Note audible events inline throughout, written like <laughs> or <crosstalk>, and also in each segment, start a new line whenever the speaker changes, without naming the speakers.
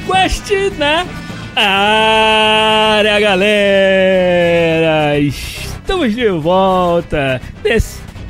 Podcast na área, galera! Estamos de volta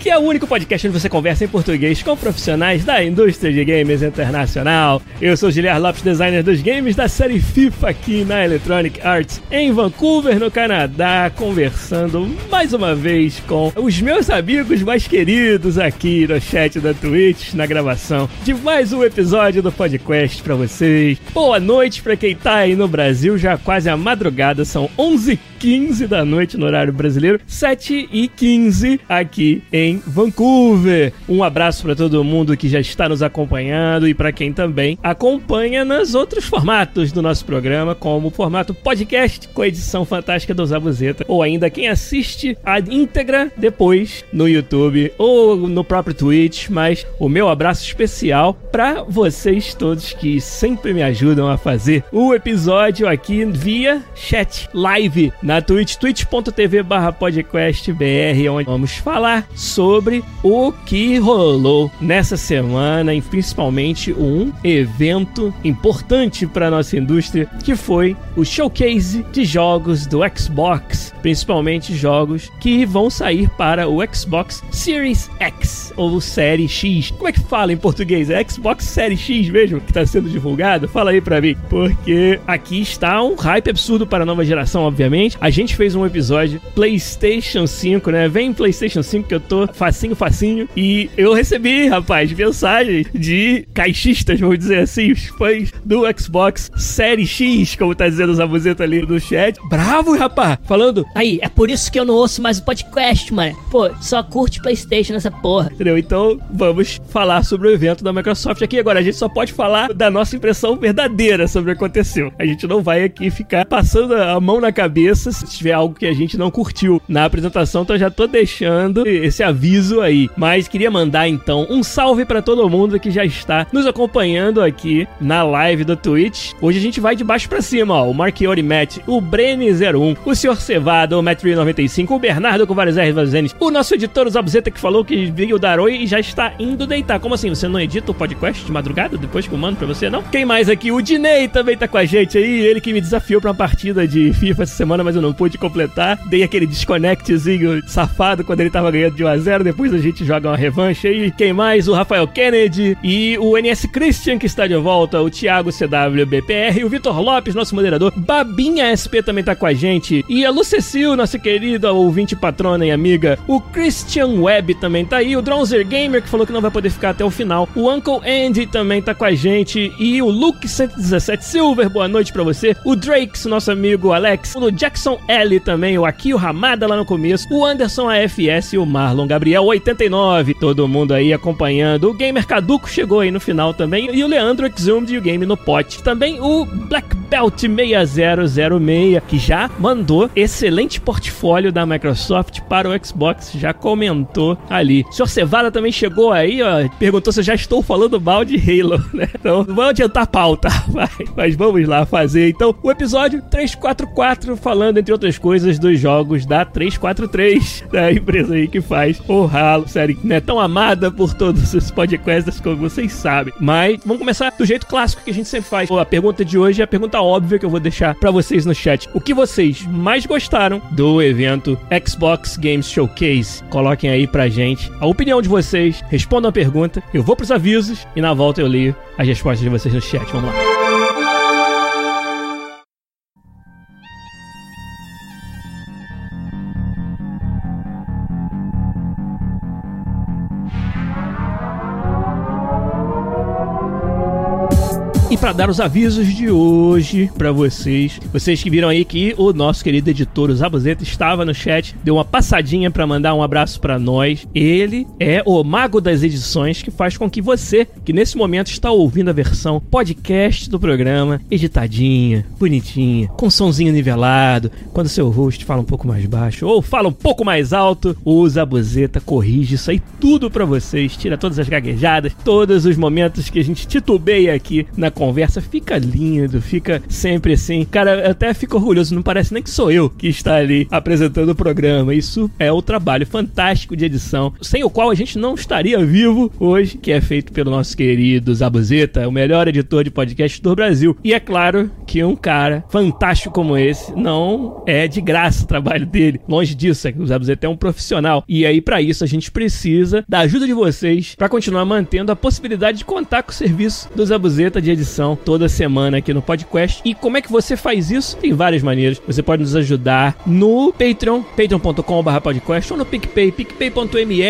que é o único podcast onde você conversa em português com profissionais da indústria de games internacional. Eu sou Giliar Lopes, designer dos games da série FIFA aqui na Electronic Arts em Vancouver, no Canadá, conversando mais uma vez com os meus amigos mais queridos aqui no chat da Twitch, na gravação de mais um episódio do podcast para vocês. Boa noite para quem tá aí no Brasil, já quase a madrugada, são 11 15 da noite no horário brasileiro, 7 e 15 aqui em Vancouver. Um abraço para todo mundo que já está nos acompanhando e para quem também acompanha nos outros formatos do nosso programa, como o formato podcast com edição fantástica do Zabuzeta, ou ainda quem assiste a íntegra depois no YouTube ou no próprio Twitch, mas o meu abraço especial para vocês todos que sempre me ajudam a fazer o episódio aqui via chat live na Twitch, twitch.tv barra podcastbr, onde vamos falar sobre o que rolou nessa semana e principalmente um evento importante para nossa indústria, que foi o showcase de jogos do Xbox, principalmente jogos que vão sair para o Xbox Series X ou Série X. Como é que fala em português? É Xbox Série X mesmo que está sendo divulgado? Fala aí para mim, porque aqui está um hype absurdo para a nova geração, obviamente a gente fez um episódio PlayStation 5, né? Vem PlayStation 5 que eu tô facinho, facinho. E eu recebi, rapaz, mensagens de caixistas, vamos dizer assim, os fãs do Xbox Série X, como tá dizendo o Zabuzeta ali no chat. Bravo, rapaz! Falando.
Aí, é por isso que eu não ouço mais o podcast, mano. Pô, só curte PlayStation nessa porra.
Entendeu? Então, vamos falar sobre o evento da Microsoft aqui. Agora, a gente só pode falar da nossa impressão verdadeira sobre o que aconteceu. A gente não vai aqui ficar passando a mão na cabeça se tiver algo que a gente não curtiu na apresentação, então já tô deixando esse aviso aí. Mas queria mandar então um salve para todo mundo que já está nos acompanhando aqui na live do Twitch. Hoje a gente vai de baixo para cima, ó. O Marchiori Matt, o Brene01, o Sr. Cevada, o Metri95, o Bernardo com vários R's Vazenes, o nosso editor, o Zabuzeta, que falou que veio dar oi e já está indo deitar. Como assim? Você não edita o podcast de madrugada depois que eu mando pra você, não? Quem mais aqui? O Dinei também tá com a gente aí. Ele que me desafiou pra uma partida de FIFA essa semana, mas eu não pude completar. Dei aquele desconectzinho safado quando ele tava ganhando de 1x0. Depois a gente joga uma revanche aí. Quem mais? O Rafael Kennedy e o NS Christian que está de volta. O Thiago CWBPR. O Vitor Lopes, nosso moderador. Babinha SP também tá com a gente. E a Lucecil, nossa querida ouvinte patrona e amiga. O Christian Webb também tá aí. O Dronzer Gamer que falou que não vai poder ficar até o final. O Uncle Andy também tá com a gente. E o Luke 117 Silver, boa noite para você. O Drakes, nosso amigo Alex. O Jackson Jackson L também, o Akio Ramada lá no começo, o Anderson AFS e o Marlon Gabriel 89. Todo mundo aí acompanhando. O Gamer Caduco chegou aí no final também. E o Leandro Exhumed e o Game no Pote. Também o Black Belt 6006, que já mandou excelente portfólio da Microsoft para o Xbox, já comentou ali. O Sr. Cevada também chegou aí, ó, perguntou se eu já estou falando mal de Halo, <laughs> né? Então, vamos adiantar a pauta, <laughs> vai. Mas vamos lá fazer. Então, o episódio 344 falando entre outras coisas, dos jogos da 343, <laughs> da empresa aí que faz o Halo, série que não é tão amada por todos os podcasts como vocês sabem. Mas vamos começar do jeito clássico que a gente sempre faz. A pergunta de hoje é a pergunta óbvia que eu vou deixar para vocês no chat. O que vocês mais gostaram do evento Xbox Games Showcase? Coloquem aí pra gente a opinião de vocês, respondam a pergunta, eu vou pros avisos e na volta eu leio as respostas de vocês no chat. Vamos lá. E para dar os avisos de hoje para vocês, vocês que viram aí que o nosso querido editor, o Zabuzeta, estava no chat, deu uma passadinha para mandar um abraço para nós. Ele é o mago das edições que faz com que você, que nesse momento está ouvindo a versão podcast do programa, editadinha, bonitinha, com somzinho nivelado, quando seu host fala um pouco mais baixo ou fala um pouco mais alto, o Zabuzeta corrige isso aí tudo para vocês, tira todas as gaguejadas, todos os momentos que a gente titubeia aqui na conversa, fica lindo, fica sempre assim. Cara, eu até fico orgulhoso, não parece nem que sou eu que está ali apresentando o programa. Isso é o trabalho fantástico de edição, sem o qual a gente não estaria vivo hoje, que é feito pelo nosso querido Zabuzeta, o melhor editor de podcast do Brasil. E é claro que um cara fantástico como esse não é de graça o trabalho dele. Longe disso, é que o Zabuzeta é um profissional. E aí, para isso, a gente precisa da ajuda de vocês para continuar mantendo a possibilidade de contar com o serviço do Zabuzeta de edição toda semana aqui no podcast. E como é que você faz isso? Tem várias maneiras. Você pode nos ajudar no Patreon, patreon.com.br podcast, ou no PicPay, picpay.me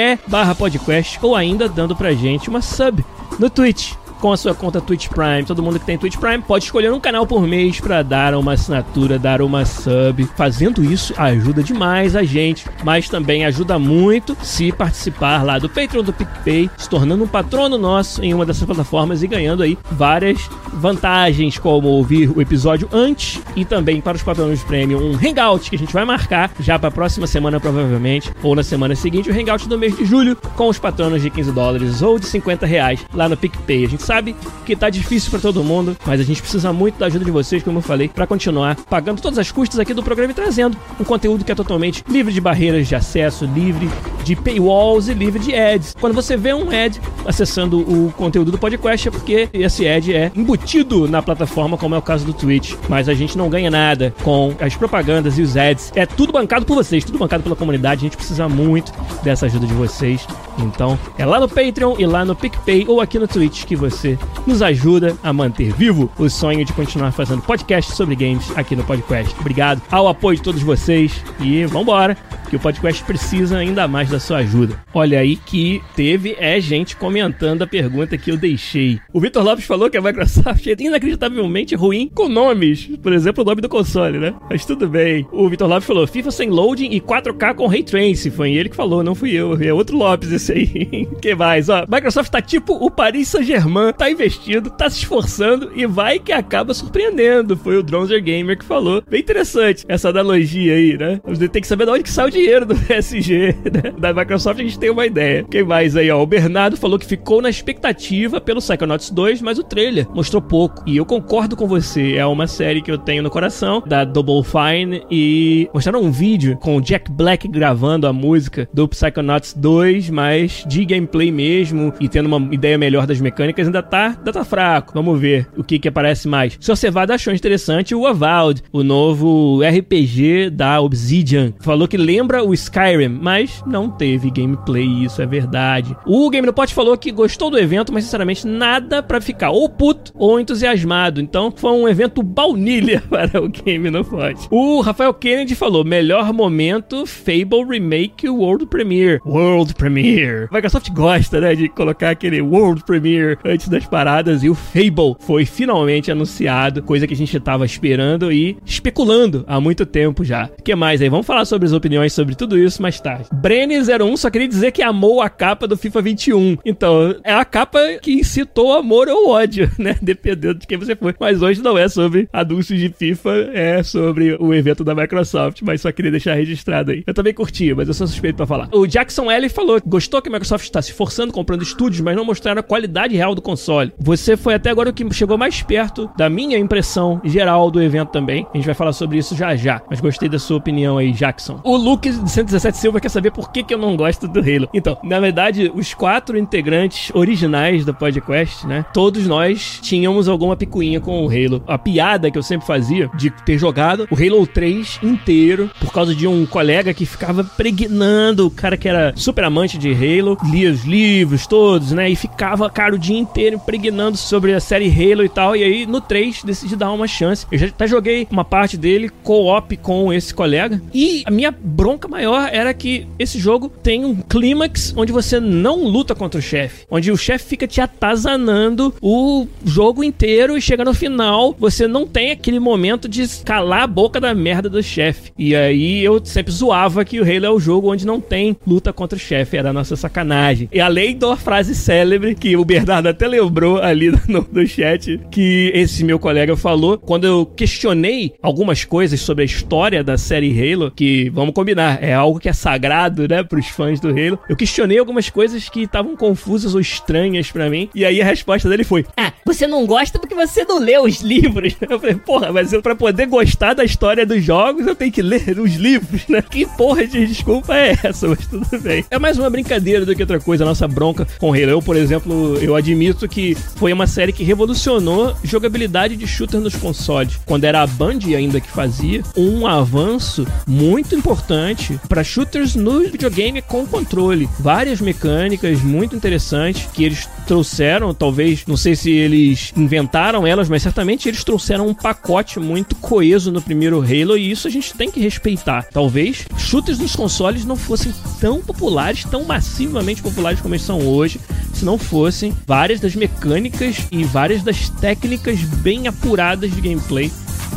podcast, ou ainda dando pra gente uma sub no Twitch com a sua conta Twitch Prime. Todo mundo que tem Twitch Prime pode escolher um canal por mês para dar uma assinatura, dar uma sub. Fazendo isso ajuda demais a gente, mas também ajuda muito se participar lá do Patreon do PicPay, se tornando um patrono nosso em uma dessas plataformas e ganhando aí várias vantagens, como ouvir o episódio antes e também para os patronos premium um hangout que a gente vai marcar já para a próxima semana provavelmente ou na semana seguinte o hangout do mês de julho com os patronos de 15 dólares ou de 50 reais lá no PicPay. A gente sabe que tá difícil para todo mundo, mas a gente precisa muito da ajuda de vocês, como eu falei, para continuar pagando todas as custas aqui do programa e trazendo um conteúdo que é totalmente livre de barreiras de acesso, livre de paywalls e livre de ads. Quando você vê um ad acessando o conteúdo do podcast é porque esse ad é embutido na plataforma, como é o caso do Twitch, mas a gente não ganha nada com as propagandas e os ads. É tudo bancado por vocês, tudo bancado pela comunidade. A gente precisa muito dessa ajuda de vocês. Então, é lá no Patreon e lá no PicPay ou aqui no Twitch que você nos ajuda a manter vivo o sonho de continuar fazendo podcast sobre games aqui no podcast. Obrigado ao apoio de todos vocês e vambora, que o podcast precisa ainda mais da sua ajuda. Olha aí que teve é gente comentando a pergunta que eu deixei. O Vitor Lopes falou que a Microsoft <laughs> é inacreditavelmente ruim com nomes, por exemplo, o nome do console, né? Mas tudo bem. O Vitor Lopes falou FIFA sem loading e 4K com ray tracing. Foi ele que falou, não fui eu. É outro Lopes esse aí. <laughs> que mais? Ó, Microsoft tá tipo o Paris Saint-Germain, tá investindo, tá se esforçando e vai que acaba surpreendendo. Foi o Dronzer Gamer que falou. Bem interessante essa analogia aí, né? Tem que saber de onde que sai o dinheiro do <laughs> PSG, né? Da Microsoft a gente tem uma ideia. Quem mais aí, ó? O Bernardo falou que ficou na expectativa pelo Psychonauts 2, mas o trailer mostrou pouco. E eu concordo com você, é uma série que eu tenho no coração, da Double Fine, e mostraram um vídeo com o Jack Black gravando a música do Psychonauts 2, mas de gameplay mesmo, e tendo uma ideia melhor das mecânicas, ainda tá, ainda tá fraco. Vamos ver o que que aparece mais. Se vai achou interessante o Avowed, o novo RPG da Obsidian. Falou que lembra o Skyrim, mas não teve gameplay, isso é verdade. O Game no Pot falou que gostou do evento, mas sinceramente nada para ficar ou puto ou entusiasmado. Então foi um evento baunilha <laughs> para o Game no Pot. O Rafael Kennedy falou: melhor momento Fable Remake World Premiere. World Premiere. A Microsoft gosta, né, de colocar aquele World Premiere antes das paradas e o Fable foi finalmente anunciado, coisa que a gente tava esperando e especulando há muito tempo já. O que mais aí? Vamos falar sobre as opiniões sobre tudo isso mais tarde. Brenny01 só queria dizer que amou a capa do FIFA 21. Então, é a capa que incitou amor ou ódio, né? <laughs> Dependendo de quem você for. Mas hoje não é sobre anúncios de FIFA, é sobre o evento da Microsoft, mas só queria deixar registrado aí. Eu também curti, mas eu sou suspeito para falar. O Jackson L falou que gostou que a Microsoft está se forçando comprando estúdios, mas não mostraram a qualidade real do console. Você foi até agora o que chegou mais perto da minha impressão geral do evento também. A gente vai falar sobre isso já já, mas gostei da sua opinião aí, Jackson. O Luke de 117 Silva quer saber por que, que eu não gosto do Halo. Então, na verdade, os quatro integrantes originais do podcast, né? Todos nós tínhamos alguma picuinha com o Halo. A piada que eu sempre fazia de ter jogado o Halo 3 inteiro por causa de um colega que ficava pregnando, o cara que era super amante de Halo, lia os livros todos, né? E ficava, cara, o dia inteiro impregnando sobre a série Halo e tal. E aí, no 3, decidi dar uma chance. Eu já até joguei uma parte dele co-op com esse colega. E a minha bronca maior era que esse jogo tem um clímax onde você não luta contra o chefe, onde o chefe fica te atazanando o jogo inteiro e chega no final, você não tem aquele momento de calar a boca da merda do chefe. E aí eu sempre zoava que o Halo é o jogo onde não tem luta contra o chefe, era a nossa sacanagem. E além da frase célebre que o Bernardo até lembrou ali <laughs> no, no chat, que esse meu colega falou, quando eu questionei algumas coisas sobre a história da série Halo, que vamos combinar, é algo que é sagrado, né, pros fãs do Halo. Eu questionei algumas coisas que estavam confusas ou estranhas para mim, e aí a resposta dele foi:
Ah, você não gosta porque você não leu os livros. <laughs>
Eu falei, porra, mas eu, pra poder gostar da história dos jogos, eu tenho que ler os livros, né? <laughs> Que porra de desculpa é essa? Mas tudo bem. É mais uma brincadeira do que outra coisa, a nossa bronca com Halo. Eu, por exemplo, eu admito que foi uma série que revolucionou jogabilidade de shooter nos consoles. Quando era a Band ainda que fazia, um avanço muito importante para shooters no videogame com controle. Várias mecânicas muito interessantes que eles trouxeram, talvez, não sei se eles inventaram elas, mas certamente eles trouxeram um pacote muito coeso no primeiro Halo e isso a gente tem que respeitar. Talvez shooters nos consoles não fossem tão populares, tão massivamente populares como eles são hoje, se não fossem várias das mecânicas e várias das técnicas bem apuradas de gameplay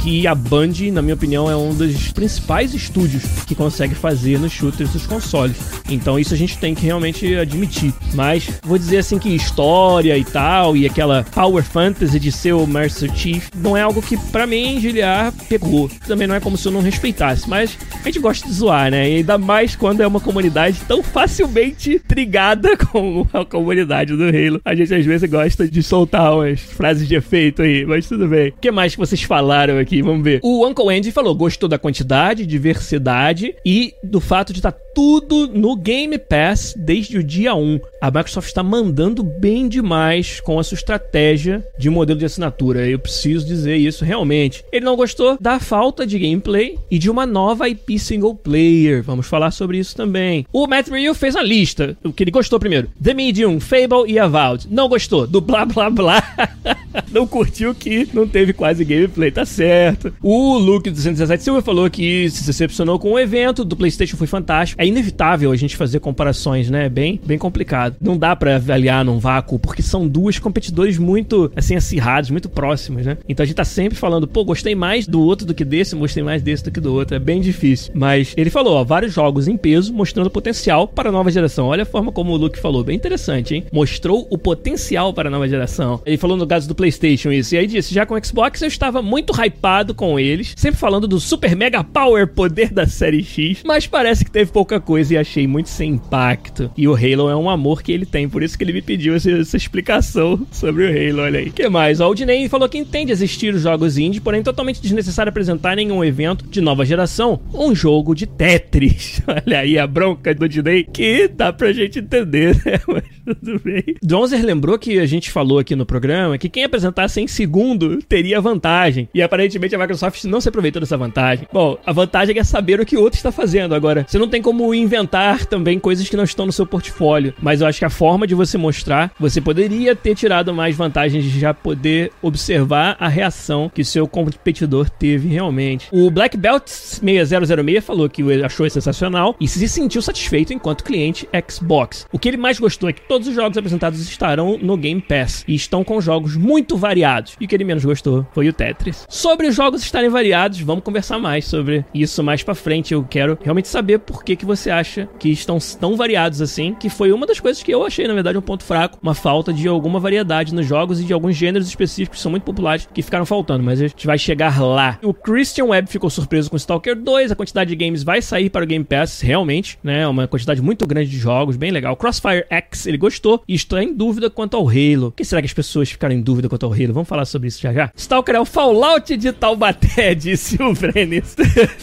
que a Band, na minha opinião, é um dos principais estúdios que consegue fazer nos shooters dos consoles. Então isso a gente tem que realmente admitir. Mas vou dizer assim que história e tal, e aquela power fantasy de ser o Master Chief, não é algo que para mim, Giliar, pegou. Também não é como se eu não respeitasse, mas a gente gosta de zoar, né? E ainda mais quando é uma comunidade tão facilmente trigada <laughs> com a comunidade do Halo. A gente às vezes gosta de soltar umas frases de efeito aí, mas tudo bem. O que mais que vocês falaram aqui? Vamos ver. O Uncle Andy falou: gostou da quantidade, diversidade e do fato de estar tá tudo no Game Pass desde o dia 1. A Microsoft está mandando bem demais com a sua estratégia de modelo de assinatura. Eu preciso dizer isso realmente. Ele não gostou da falta de gameplay e de uma nova IP single player. Vamos falar sobre isso também. O Matt Reel fez a lista. O que ele gostou primeiro: The Medium, Fable e Avowed. Não gostou do blá blá blá. <laughs> não curtiu que não teve quase gameplay, tá certo. O Luke 217 Silva falou que se decepcionou com o evento do PlayStation foi fantástico. É inevitável a gente fazer comparações, né? Bem, bem complicado. Não dá para avaliar num vácuo porque são duas competidores muito assim acirrados, muito próximos, né? Então a gente tá sempre falando, pô, gostei mais do outro do que desse, gostei mais desse do que do outro. É bem difícil. Mas ele falou, ó, vários jogos em peso mostrando potencial para a nova geração. Olha a forma como o Luke falou, bem interessante, hein? Mostrou o potencial para a nova geração. Ele falou no caso do PlayStation isso. E aí disse: já com o Xbox eu estava muito hypado com eles, sempre falando do super mega power poder da série X, mas parece que teve pouca coisa e achei muito sem impacto. E o Halo é um amor que ele tem, por isso que ele me pediu essa, essa explicação sobre o Halo. Olha aí. que mais? O Aldinei falou que entende existir os jogos indie, porém totalmente desnecessário apresentar nenhum evento de nova geração um jogo de Tetris. <laughs> Olha aí a bronca do Aldinei que dá pra gente entender, né? Mas tudo bem. Donzer lembrou que a gente falou aqui no programa que quem apresentasse em segundo teria vantagem. E aparentemente a Microsoft não se aproveitou dessa vantagem. Bom, a vantagem é saber o que o outro está fazendo. Agora, você não tem como inventar também coisas que não estão no seu portfólio. Mas eu acho que a forma de você mostrar, você poderia ter tirado mais vantagens de já poder observar a reação que seu competidor teve realmente. O Black Belt 6006 falou que achou sensacional e se sentiu satisfeito enquanto cliente Xbox. O que ele mais gostou é que todos os jogos apresentados estarão no Game Pass e estão com jogos muito variados. E o que ele menos gostou foi o Tetris. Sobre os jogos estarem variados, vamos conversar mais sobre isso mais para frente. Eu quero realmente saber por que, que você acha que estão tão variados assim, que foi uma das coisas que eu achei, na verdade, um ponto fraco, uma falta de alguma variedade nos jogos e de alguns gêneros específicos que são muito populares que ficaram faltando, mas a gente vai chegar lá. O Christian Webb ficou surpreso com Stalker 2, a quantidade de games vai sair para o Game Pass, realmente, né? Uma quantidade muito grande de jogos, bem legal. Crossfire X, ele gostou e estou em dúvida quanto ao Halo. O que será que as pessoas ficaram em dúvida quanto ao Halo? Vamos falar sobre isso já já. Stalker é o Fallout de Taubaté, <laughs> disse o Brenis.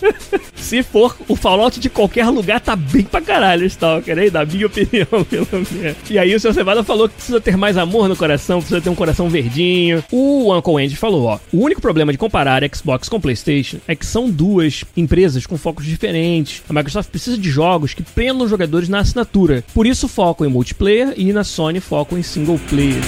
<laughs> Se for o Fallout de qualquer lugar, tá bem pra caralho, Stalker, hein? Da minha opinião, <laughs> pelo menos. E aí o seu Cevada falou que precisa ter mais amor no coração, precisa ter um coração verdinho. O Uncle Andy falou, ó, o único problema de comparar Xbox com PlayStation é que são duas empresas com focos diferentes. A Microsoft precisa de jogos que prendam jogadores na assinatura. Por isso foco em multiplayer e na Sony foco em single player.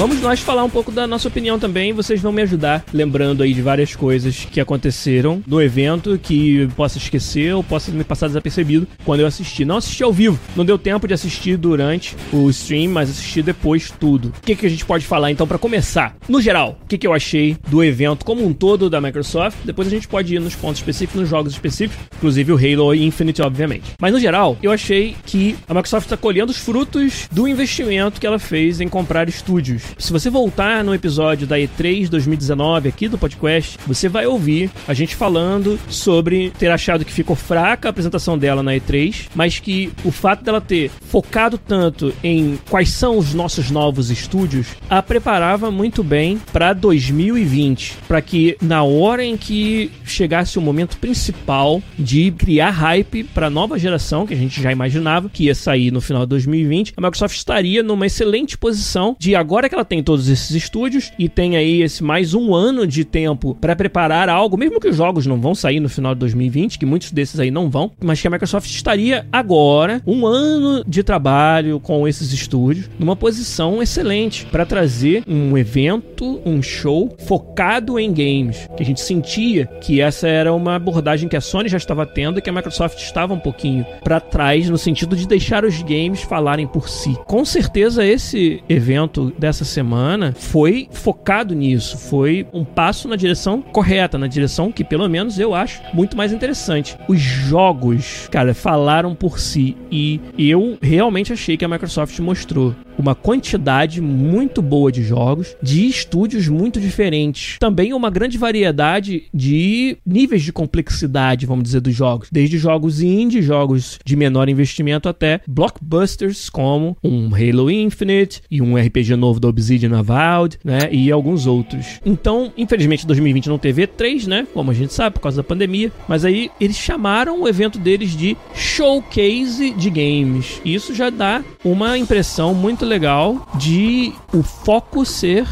Vamos nós falar um pouco da nossa opinião também. Vocês vão me ajudar lembrando aí de várias coisas que aconteceram no evento que possa esquecer ou possa me passar desapercebido quando eu assisti. Não assisti ao vivo, não deu tempo de assistir durante o stream, mas assisti depois tudo. O que, que a gente pode falar então para começar? No geral, o que, que eu achei do evento como um todo da Microsoft? Depois a gente pode ir nos pontos específicos, nos jogos específicos, inclusive o Halo Infinite, obviamente. Mas no geral, eu achei que a Microsoft está colhendo os frutos do investimento que ela fez em comprar estúdios. Se você voltar no episódio da E3 2019 aqui do podcast, você vai ouvir a gente falando sobre ter achado que ficou fraca a apresentação dela na E3, mas que o fato dela ter focado tanto em quais são os nossos novos estúdios a preparava muito bem para 2020, para que na hora em que chegasse o momento principal de criar hype para a nova geração, que a gente já imaginava que ia sair no final de 2020, a Microsoft estaria numa excelente posição de agora que ela tem todos esses estúdios e tem aí esse mais um ano de tempo para preparar algo, mesmo que os jogos não vão sair no final de 2020, que muitos desses aí não vão, mas que a Microsoft estaria agora um ano de trabalho com esses estúdios numa posição excelente para trazer um evento, um show focado em games, que a gente sentia que essa era uma abordagem que a Sony já estava tendo e que a Microsoft estava um pouquinho para trás no sentido de deixar os games falarem por si. Com certeza esse evento dessa semana foi focado nisso, foi um passo na direção correta, na direção que pelo menos eu acho muito mais interessante. Os jogos, cara, falaram por si e eu realmente achei que a Microsoft mostrou uma quantidade muito boa de jogos, de estúdios muito diferentes. Também uma grande variedade de níveis de complexidade, vamos dizer, dos jogos. Desde jogos indie, jogos de menor investimento, até blockbusters como um Halo Infinite e um RPG novo da Obsidian Avowed, né? E alguns outros. Então, infelizmente, 2020 não teve E3, né? Como a gente sabe, por causa da pandemia. Mas aí eles chamaram o evento deles de Showcase de Games. Isso já dá uma impressão muito legal de o foco ser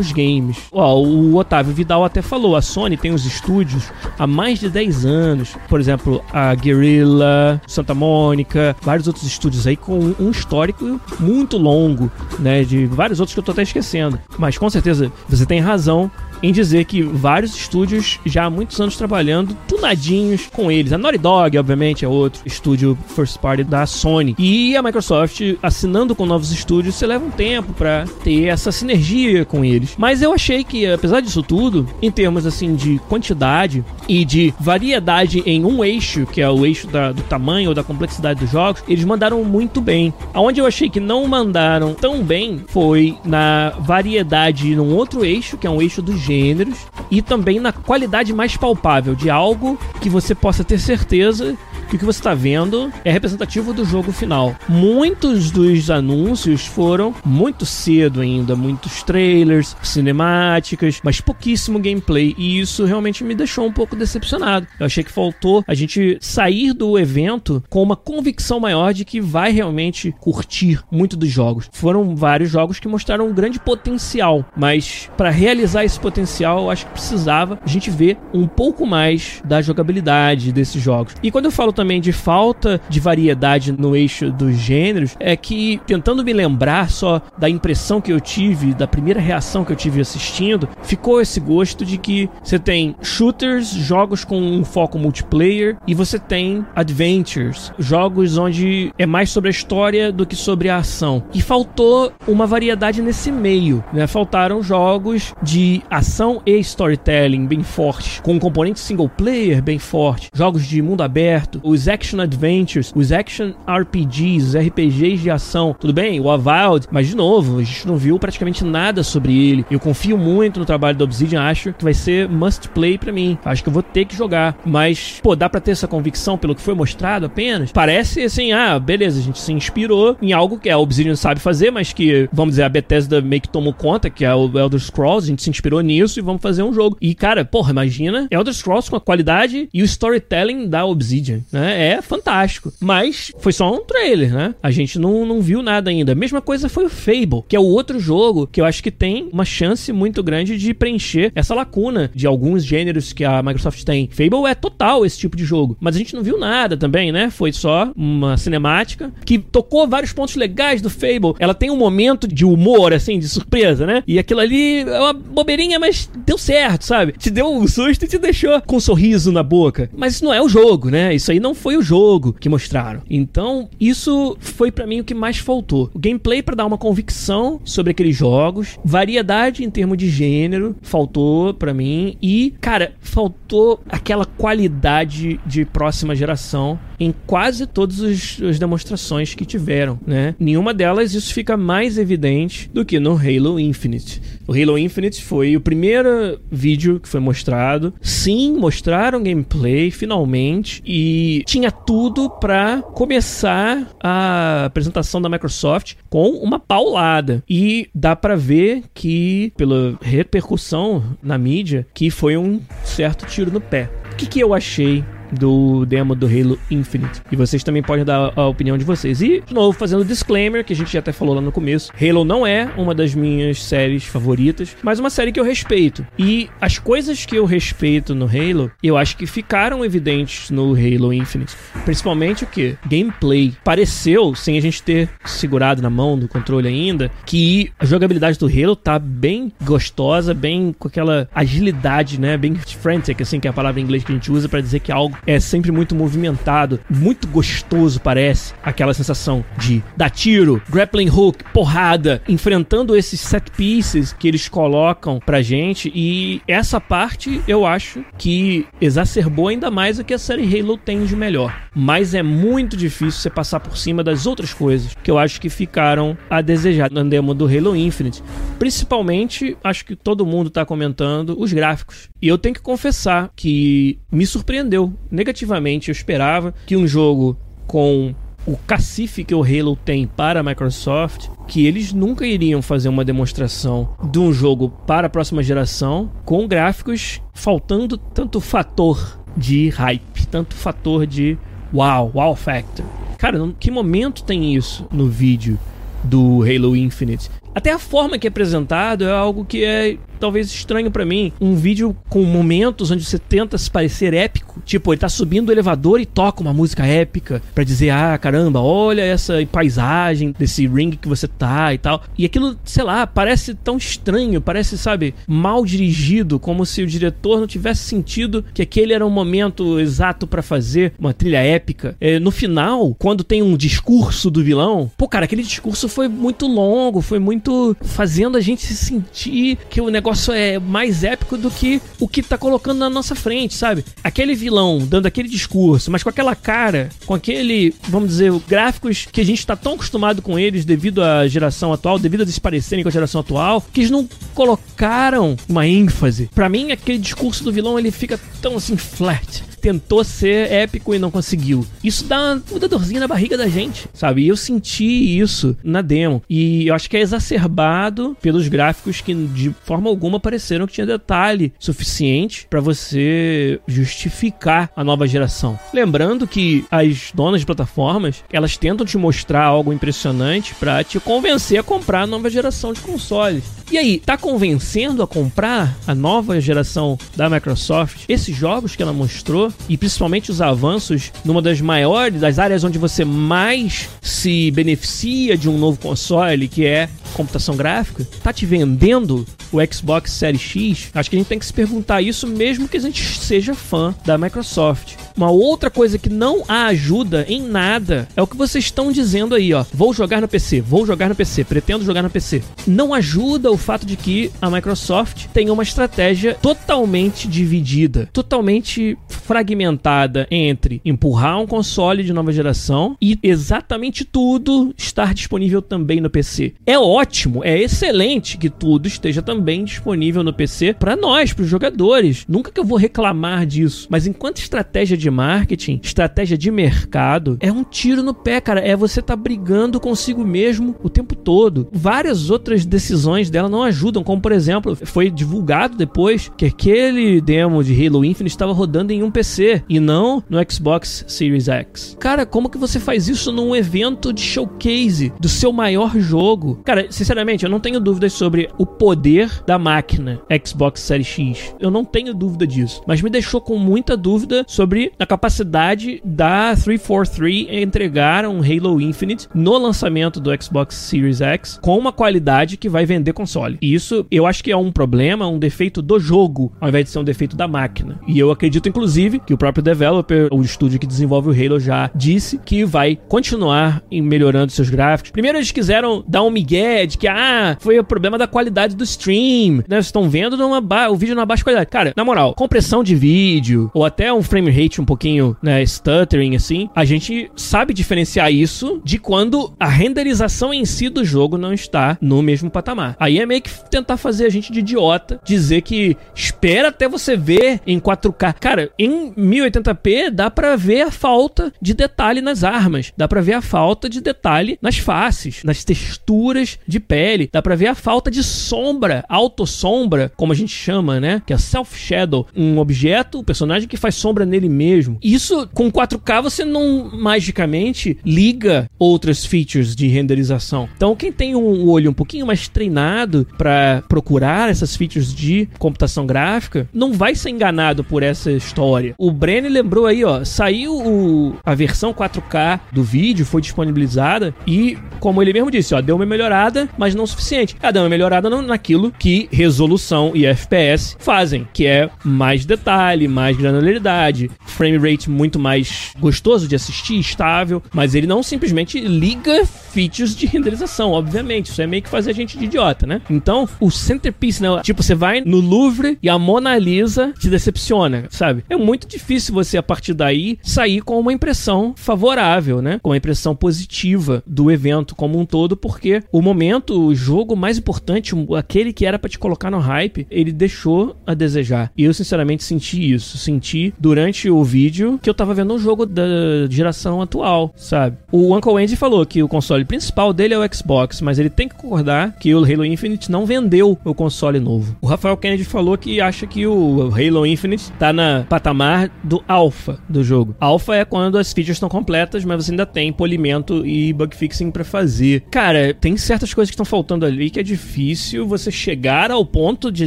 os games. Ó, o Otávio Vidal até falou, a Sony tem os estúdios há mais de 10 anos. Por exemplo, a Guerrilla, Santa Mônica, vários outros estúdios aí com um histórico muito longo, né, de vários outros que eu tô até esquecendo. Mas com certeza você tem razão em dizer que vários estúdios já há muitos anos trabalhando tunadinhos com eles. A Naughty Dog, obviamente, é outro estúdio first party da Sony. E a Microsoft assinando com novos estúdios, você leva um tempo para ter essa sinergia com eles. Mas eu achei que, apesar disso tudo, em termos assim de quantidade e de variedade em um eixo, que é o eixo da, do tamanho ou da complexidade dos jogos, eles mandaram muito bem. Aonde eu achei que não mandaram tão bem foi na variedade num outro eixo, que é um eixo do gênero gêneros e também na qualidade mais palpável de algo que você possa ter certeza que o que você está vendo é representativo do jogo final. Muitos dos anúncios foram muito cedo ainda, muitos trailers, cinemáticas, mas pouquíssimo gameplay e isso realmente me deixou um pouco decepcionado. Eu achei que faltou a gente sair do evento com uma convicção maior de que vai realmente curtir muito dos jogos. Foram vários jogos que mostraram um grande potencial, mas para realizar esse potencial, eu acho que precisava a gente ver um pouco mais da jogabilidade desses jogos. E quando eu falo também de falta de variedade no eixo dos gêneros é que, tentando me lembrar só da impressão que eu tive, da primeira reação que eu tive assistindo, ficou esse gosto de que você tem shooters, jogos com um foco multiplayer, e você tem adventures, jogos onde é mais sobre a história do que sobre a ação. E faltou uma variedade nesse meio, né? Faltaram jogos de ação e storytelling bem fortes, com um componente single player bem forte, jogos de mundo aberto, os action adventures, os action RPGs, os RPGs de ação. Tudo bem, o Avowed, mas de novo, a gente não viu praticamente nada sobre ele. Eu confio muito no trabalho da Obsidian, acho que vai ser must play para mim. Acho que eu vou ter que jogar, mas pô, dá para ter essa convicção pelo que foi mostrado apenas? Parece assim, ah, beleza, a gente se inspirou em algo que a Obsidian sabe fazer, mas que, vamos dizer, a Bethesda meio que tomou conta, que é o Elder Scrolls, a gente se inspirou nisso e vamos fazer um jogo. E cara, porra, imagina Elder Scrolls com a qualidade e o storytelling da Obsidian. Né? É fantástico. Mas foi só um trailer, né? A gente não, não viu nada ainda. A mesma coisa foi o Fable, que é o outro jogo que eu acho que tem uma chance muito grande de preencher essa lacuna de alguns gêneros que a Microsoft tem. Fable é total esse tipo de jogo, mas a gente não viu nada também, né? Foi só uma cinemática que tocou vários pontos legais do Fable. Ela tem um momento de humor, assim, de surpresa, né? E aquilo ali é uma bobeirinha, mas deu certo, sabe? Te deu um susto e te deixou com um sorriso na boca. Mas isso não é o jogo, né? Isso aí não foi o jogo que mostraram. Então, isso foi para mim o que mais faltou. O gameplay para dar uma convicção sobre aqueles jogos, variedade em termos de gênero, faltou para mim e, cara, faltou aquela qualidade de próxima geração em quase todas as demonstrações que tiveram, né? Nenhuma delas isso fica mais evidente do que no Halo Infinite. O Halo Infinite foi o primeiro vídeo que foi mostrado. Sim, mostraram gameplay finalmente e tinha tudo para começar a apresentação da Microsoft com uma paulada. E dá para ver que pela repercussão na mídia que foi um certo tiro no pé. O que, que eu achei do demo do Halo Infinite. E vocês também podem dar a opinião de vocês. E, de novo, fazendo disclaimer, que a gente já até falou lá no começo: Halo não é uma das minhas séries favoritas, mas uma série que eu respeito. E as coisas que eu respeito no Halo, eu acho que ficaram evidentes no Halo Infinite. Principalmente o que? Gameplay. Pareceu, sem a gente ter segurado na mão do controle ainda, que a jogabilidade do Halo tá bem gostosa, bem com aquela agilidade, né? Bem frantic, assim, que é a palavra em inglês que a gente usa para dizer que algo é sempre muito movimentado, muito gostoso parece, aquela sensação de dar tiro, grappling hook, porrada, enfrentando esses set pieces que eles colocam pra gente e essa parte eu acho que exacerbou ainda mais o que a série Halo tem de melhor. Mas é muito difícil você passar por cima das outras coisas que eu acho que ficaram a desejar no demo do Halo Infinite. Principalmente, acho que todo mundo tá comentando os gráficos. E eu tenho que confessar que me surpreendeu negativamente. Eu esperava que um jogo com o cacife que o Halo tem para a Microsoft, que eles nunca iriam fazer uma demonstração de um jogo para a próxima geração com gráficos faltando tanto fator de hype, tanto fator de wow, wow factor. Cara, que momento tem isso no vídeo do Halo Infinite? Até a forma que é apresentado é algo que é talvez estranho para mim. Um vídeo com momentos onde você tenta se parecer épico. Tipo, ele tá subindo o elevador e toca uma música épica para dizer, ah, caramba, olha essa paisagem desse ring que você tá e tal. E aquilo, sei lá, parece tão estranho, parece, sabe, mal dirigido, como se o diretor não tivesse sentido que aquele era o momento exato para fazer uma trilha épica. É, no final, quando tem um discurso do vilão, pô, cara, aquele discurso foi muito longo, foi muito fazendo a gente se sentir que o negócio é mais épico do que o que tá colocando na nossa frente, sabe? Aquele vilão dando aquele discurso, mas com aquela cara, com aquele, vamos dizer, gráficos que a gente tá tão acostumado com eles devido à geração atual, devido a desparecerem com a geração atual, que eles não colocaram uma ênfase. Para mim, aquele discurso do vilão ele fica tão assim flat tentou ser épico e não conseguiu. Isso dá uma dorzinha na barriga da gente, sabe? E eu senti isso na demo. E eu acho que é exacerbado pelos gráficos que de forma alguma pareceram que tinha detalhe suficiente para você justificar a nova geração. Lembrando que as donas de plataformas, elas tentam te mostrar algo impressionante para te convencer a comprar a nova geração de consoles. E aí, tá convencendo a comprar a nova geração da Microsoft? Esses jogos que ela mostrou e principalmente os avanços numa das maiores, das áreas onde você mais se beneficia de um novo console, que é computação gráfica, tá te vendendo o Xbox Series X? Acho que a gente tem que se perguntar isso mesmo que a gente seja fã da Microsoft. Uma outra coisa que não a ajuda em nada é o que vocês estão dizendo aí, ó. Vou jogar no PC, vou jogar no PC, pretendo jogar no PC. Não ajuda o fato de que a Microsoft tem uma estratégia totalmente dividida, totalmente fragmentada entre empurrar um console de nova geração e exatamente tudo estar disponível também no PC. É ótimo, é excelente que tudo esteja também disponível no PC para nós, para os jogadores. Nunca que eu vou reclamar disso, mas enquanto estratégia de de marketing, estratégia de mercado, é um tiro no pé, cara. É você tá brigando consigo mesmo o tempo todo. Várias outras decisões dela não ajudam, como por exemplo, foi divulgado depois que aquele demo de Halo Infinite estava rodando em um PC e não no Xbox Series X. Cara, como que você faz isso num evento de showcase do seu maior jogo? Cara, sinceramente, eu não tenho dúvidas sobre o poder da máquina Xbox Series X. Eu não tenho dúvida disso. Mas me deixou com muita dúvida sobre a capacidade da 343 entregar um Halo Infinite no lançamento do Xbox Series X com uma qualidade que vai vender console. E isso eu acho que é um problema, um defeito do jogo, ao invés de ser um defeito da máquina. E eu acredito, inclusive, que o próprio developer, o estúdio que desenvolve o Halo, já disse que vai continuar melhorando seus gráficos. Primeiro eles quiseram dar um migué de que, ah, foi o problema da qualidade do stream. Né? Vocês estão vendo numa o vídeo na baixa qualidade. Cara, na moral, compressão de vídeo, ou até um frame rate um pouquinho, né, stuttering, assim, a gente sabe diferenciar isso de quando a renderização em si do jogo não está no mesmo patamar. Aí é meio que tentar fazer a gente de idiota, dizer que espera até você ver em 4K. Cara, em 1080p dá para ver a falta de detalhe nas armas, dá para ver a falta de detalhe nas faces, nas texturas de pele, dá para ver a falta de sombra, autossombra, como a gente chama, né? Que é self shadow, um objeto, o personagem que faz sombra nele mesmo. Isso com 4K você não magicamente liga outras features de renderização. Então, quem tem um olho um pouquinho mais treinado para procurar essas features de computação gráfica, não vai ser enganado por essa história. O Brenner lembrou aí, ó, saiu o, a versão 4K do vídeo, foi disponibilizada e, como ele mesmo disse, ó, deu uma melhorada, mas não suficiente. Ah, deu uma melhorada naquilo que resolução e FPS fazem, que é mais detalhe, mais granularidade, frame rate muito mais gostoso de assistir, estável, mas ele não simplesmente liga features de renderização, obviamente. Isso é meio que fazer a gente de idiota, né? Então, o centerpiece, né? Tipo, você vai no Louvre e a Mona Lisa te decepciona, sabe? É muito difícil você, a partir daí, sair com uma impressão favorável, né? Com uma impressão positiva do evento como um todo, porque o momento, o jogo mais importante, aquele que era para te colocar no hype, ele deixou a desejar. E eu, sinceramente, senti isso. Senti durante o vídeo que eu tava vendo um jogo da geração atual, sabe? O Uncle Andy falou que o console principal dele é o Xbox, mas ele tem que concordar que o Halo Infinite não vendeu o console novo. O Rafael Kennedy falou que acha que o Halo Infinite tá na patamar do alpha do jogo. Alpha é quando as features estão completas, mas você ainda tem polimento e bug fixing para fazer. Cara, tem certas coisas que estão faltando ali que é difícil você chegar ao ponto de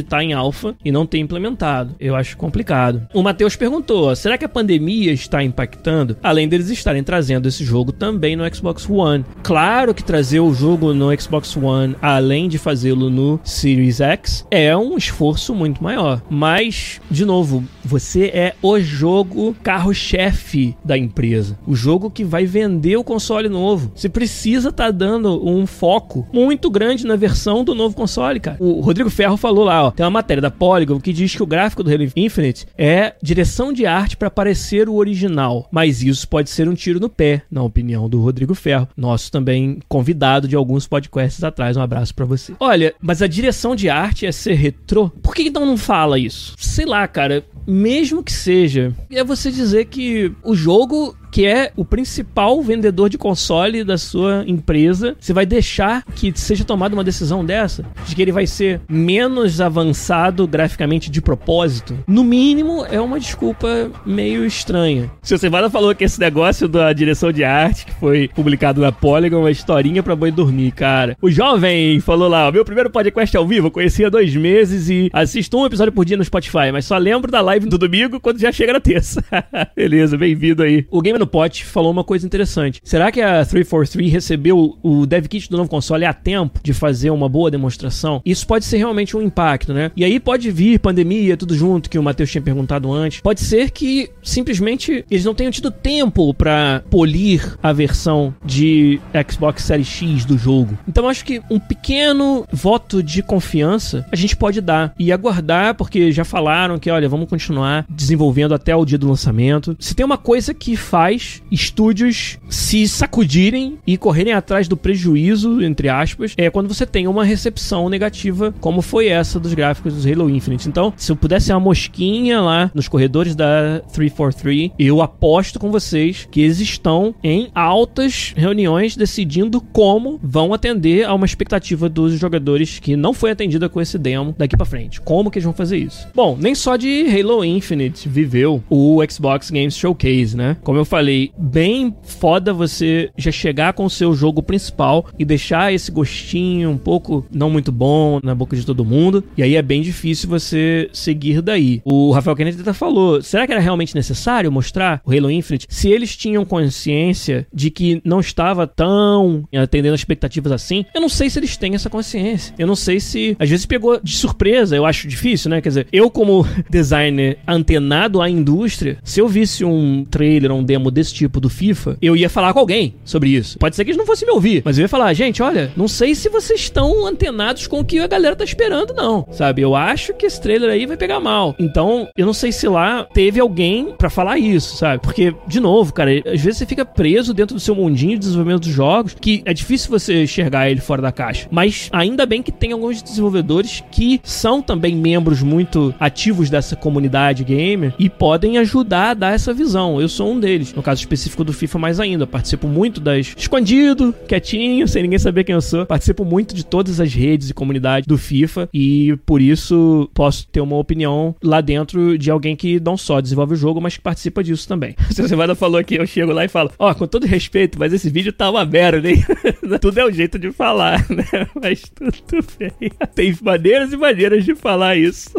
estar tá em alpha e não ter implementado. Eu acho complicado. O Matheus perguntou: será que a pandemia está impactando? Além deles estarem trazendo esse jogo também no Xbox One. Claro que trazer o jogo no Xbox One, além de fazê-lo no Series X, é um esforço muito maior. Mas, de novo, você é o jogo carro-chefe da empresa. O jogo que vai vender o console novo. Você precisa estar tá dando um foco muito grande na versão do novo console, cara. O Rodrigo Ferro falou lá, ó, tem uma matéria da Polygon que diz que o gráfico do Halo Infinite é direção de arte para parecer o original, mas isso pode ser um tiro no pé, na opinião do Rodrigo Ferro, nosso também convidado de alguns podcasts atrás. Um abraço para você. Olha, mas a direção de arte é ser retrô? Por que então não fala isso? Sei lá, cara. Mesmo que seja, é você dizer que o jogo que é o principal vendedor de console da sua empresa, você vai deixar que seja tomada uma decisão dessa? De que ele vai ser menos avançado graficamente de propósito? No mínimo, é uma desculpa meio estranha. Se você vai falou que esse negócio da direção de arte, que foi publicado na Polygon, é uma historinha pra boi dormir, cara. O jovem falou lá: meu primeiro podcast ao vivo, eu conheci há dois meses e assisto um episódio por dia no Spotify, mas só lembro da live do domingo quando já chega na terça. <laughs> Beleza, bem-vindo aí. O Game no Pot falou uma coisa interessante. Será que a 343 recebeu o dev kit do novo console a tempo de fazer uma boa demonstração? Isso pode ser realmente um impacto, né? E aí pode vir pandemia, tudo junto, que o Matheus tinha perguntado antes. Pode ser que simplesmente eles não tenham tido tempo para polir a versão de Xbox Series X do jogo. Então acho que um pequeno voto de confiança a gente pode dar e aguardar, porque já falaram que, olha, vamos continuar desenvolvendo até o dia do lançamento. Se tem uma coisa que faz faz estúdios se sacudirem e correrem atrás do prejuízo, entre aspas, é quando você tem uma recepção negativa, como foi essa dos gráficos dos Halo Infinite. Então, se eu pudesse uma mosquinha lá nos corredores da 343, eu aposto com vocês que eles estão em altas reuniões decidindo como vão atender a uma expectativa dos jogadores que não foi atendida com esse demo daqui para frente. Como que eles vão fazer isso? Bom, nem só de Halo Infinite viveu o Xbox Games Showcase, né? Como eu falei, bem foda você já chegar com o seu jogo principal e deixar esse gostinho um pouco não muito bom na boca de todo mundo. E aí é bem difícil você seguir daí. O Rafael Kennedy até falou: será que era realmente necessário mostrar o Halo Infinite? Se eles tinham consciência de que não estava tão atendendo as expectativas assim, eu não sei se eles têm essa consciência. Eu não sei se às vezes pegou de surpresa, eu acho difícil, né? Quer dizer, eu como <laughs> designer antenado à indústria, se eu visse um trailer, um demo desse tipo do FIFA, eu ia falar com alguém sobre isso. Pode ser que eles não fossem me ouvir, mas eu ia falar, gente, olha, não sei se vocês estão antenados com o que a galera tá esperando, não. Sabe? Eu acho que esse trailer aí vai pegar mal. Então, eu não sei se lá teve alguém para falar isso, sabe? Porque, de novo, cara, às vezes você fica preso dentro do seu mundinho de desenvolvimento dos jogos, que é difícil você enxergar ele fora da caixa. Mas ainda bem que tem alguns desenvolvedores que são também membros muito ativos dessa comunidade gamer e podem ajudar a dar essa visão. Eu sou um deles. No caso específico do FIFA, mais ainda. Eu participo muito das. escondido, quietinho, sem ninguém saber quem eu sou. Participo muito de todas as redes e comunidades do FIFA e por isso posso ter uma opinião lá dentro de alguém que não só desenvolve o jogo, mas que participa disso também. <laughs> Se você vai falou aqui, eu chego lá e falo: Ó, oh, com todo respeito, mas esse vídeo tá uma merda, hein? <laughs> tudo é um jeito de falar, <laughs> né? Mas tudo bem. Tem maneiras e maneiras de falar isso.